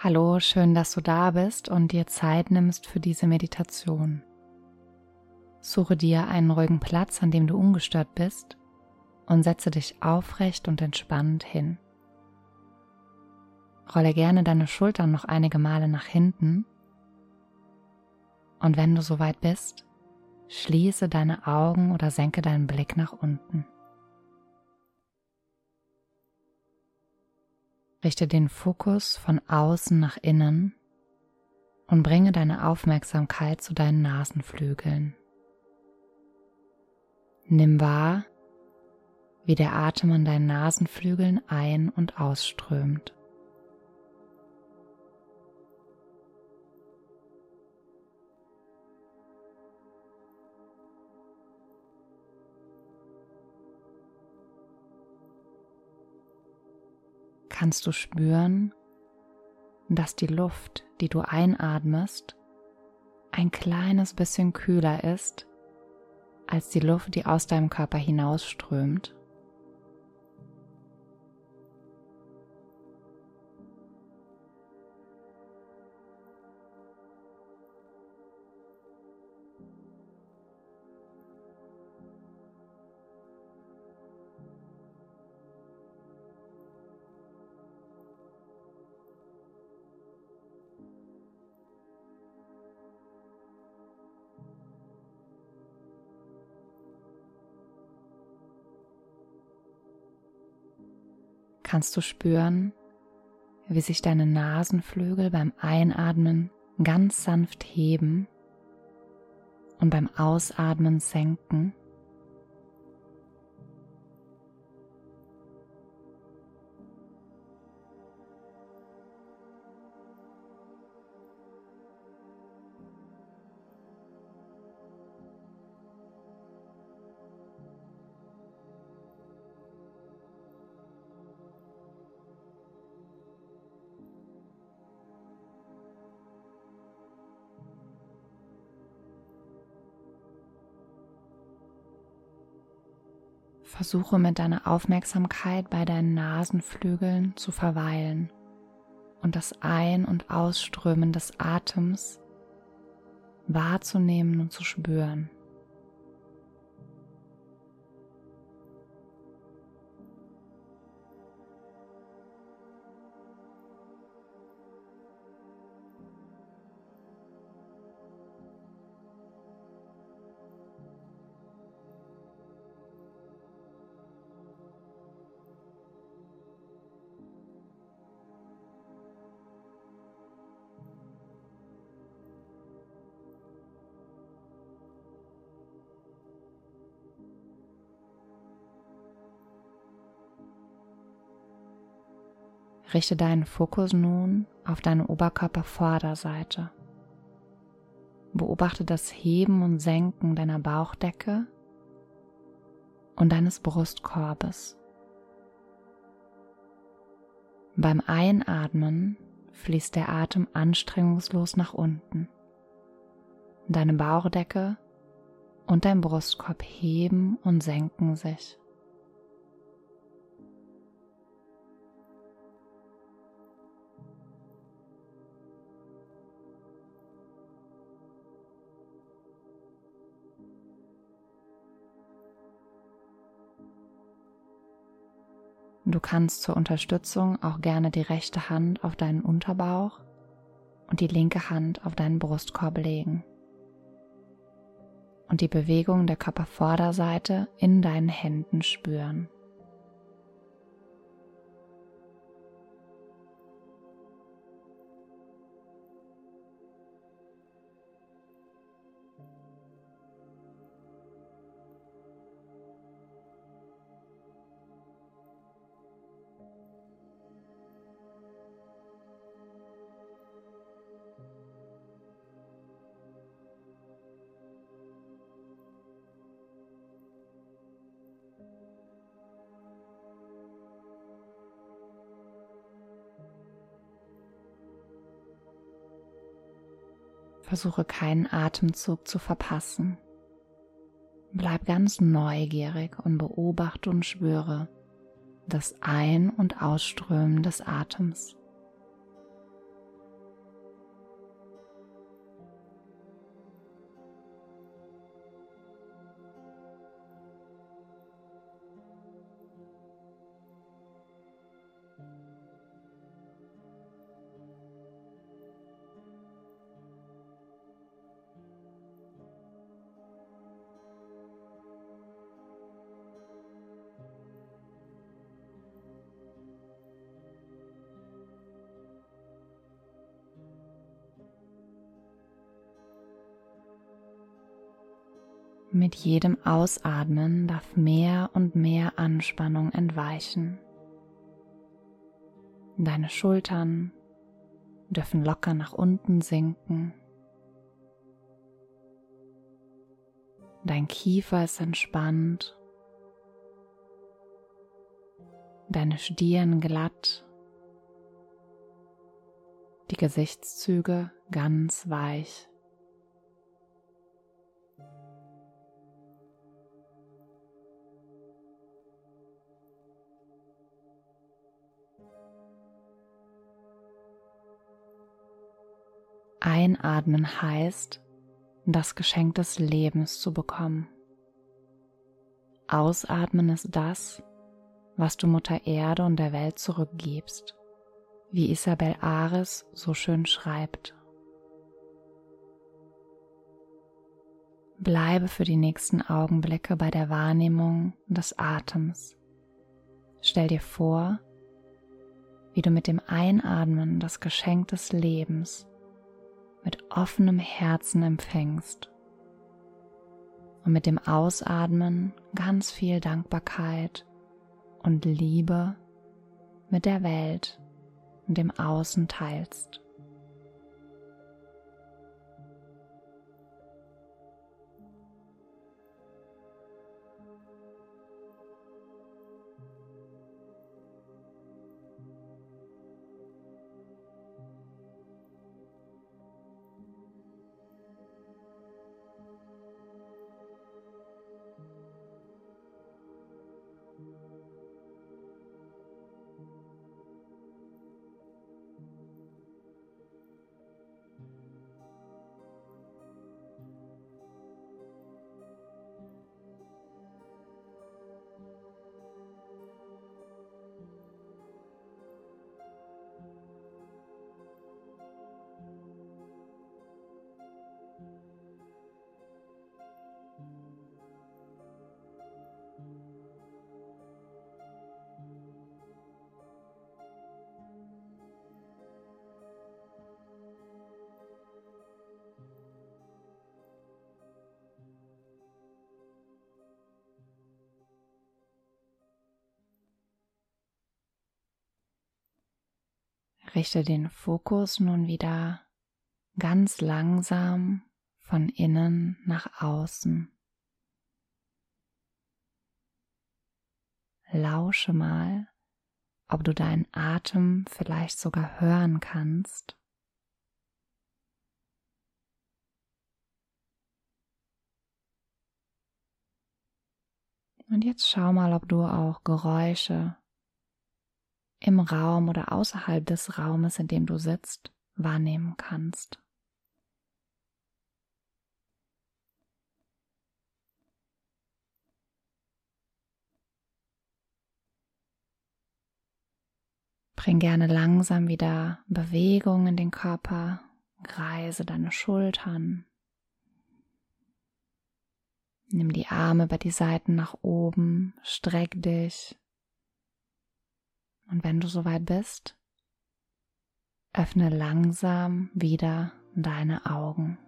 Hallo, schön, dass du da bist und dir Zeit nimmst für diese Meditation. Suche dir einen ruhigen Platz, an dem du ungestört bist und setze dich aufrecht und entspannt hin. Rolle gerne deine Schultern noch einige Male nach hinten und wenn du soweit bist, schließe deine Augen oder senke deinen Blick nach unten. Richte den Fokus von außen nach innen und bringe deine Aufmerksamkeit zu deinen Nasenflügeln. Nimm wahr, wie der Atem an deinen Nasenflügeln ein- und ausströmt. Kannst du spüren, dass die Luft, die du einatmest, ein kleines bisschen kühler ist als die Luft, die aus deinem Körper hinausströmt. Kannst du spüren, wie sich deine Nasenflügel beim Einatmen ganz sanft heben und beim Ausatmen senken. Versuche mit deiner Aufmerksamkeit bei deinen Nasenflügeln zu verweilen und das Ein- und Ausströmen des Atems wahrzunehmen und zu spüren. Richte deinen Fokus nun auf deine Oberkörpervorderseite. Beobachte das Heben und Senken deiner Bauchdecke und deines Brustkorbes. Beim Einatmen fließt der Atem anstrengungslos nach unten. Deine Bauchdecke und dein Brustkorb heben und senken sich. Du kannst zur Unterstützung auch gerne die rechte Hand auf deinen Unterbauch und die linke Hand auf deinen Brustkorb legen und die Bewegung der Körpervorderseite in deinen Händen spüren. Versuche keinen Atemzug zu verpassen. Bleib ganz neugierig und beobachte und spüre das Ein- und Ausströmen des Atems. Mit jedem Ausatmen darf mehr und mehr Anspannung entweichen. Deine Schultern dürfen locker nach unten sinken. Dein Kiefer ist entspannt. Deine Stirn glatt. Die Gesichtszüge ganz weich. Einatmen heißt, das Geschenk des Lebens zu bekommen. Ausatmen ist das, was du Mutter Erde und der Welt zurückgibst, wie Isabel Ares so schön schreibt. Bleibe für die nächsten Augenblicke bei der Wahrnehmung des Atems. Stell dir vor, wie du mit dem Einatmen das Geschenk des Lebens mit offenem Herzen empfängst und mit dem Ausatmen ganz viel Dankbarkeit und Liebe mit der Welt und dem Außen teilst. Richte den Fokus nun wieder ganz langsam von innen nach außen. Lausche mal, ob du deinen Atem vielleicht sogar hören kannst. Und jetzt schau mal, ob du auch Geräusche im Raum oder außerhalb des Raumes, in dem du sitzt, wahrnehmen kannst. Bring gerne langsam wieder Bewegung in den Körper, kreise deine Schultern. Nimm die Arme über die Seiten nach oben, streck dich und wenn du soweit bist, öffne langsam wieder deine Augen.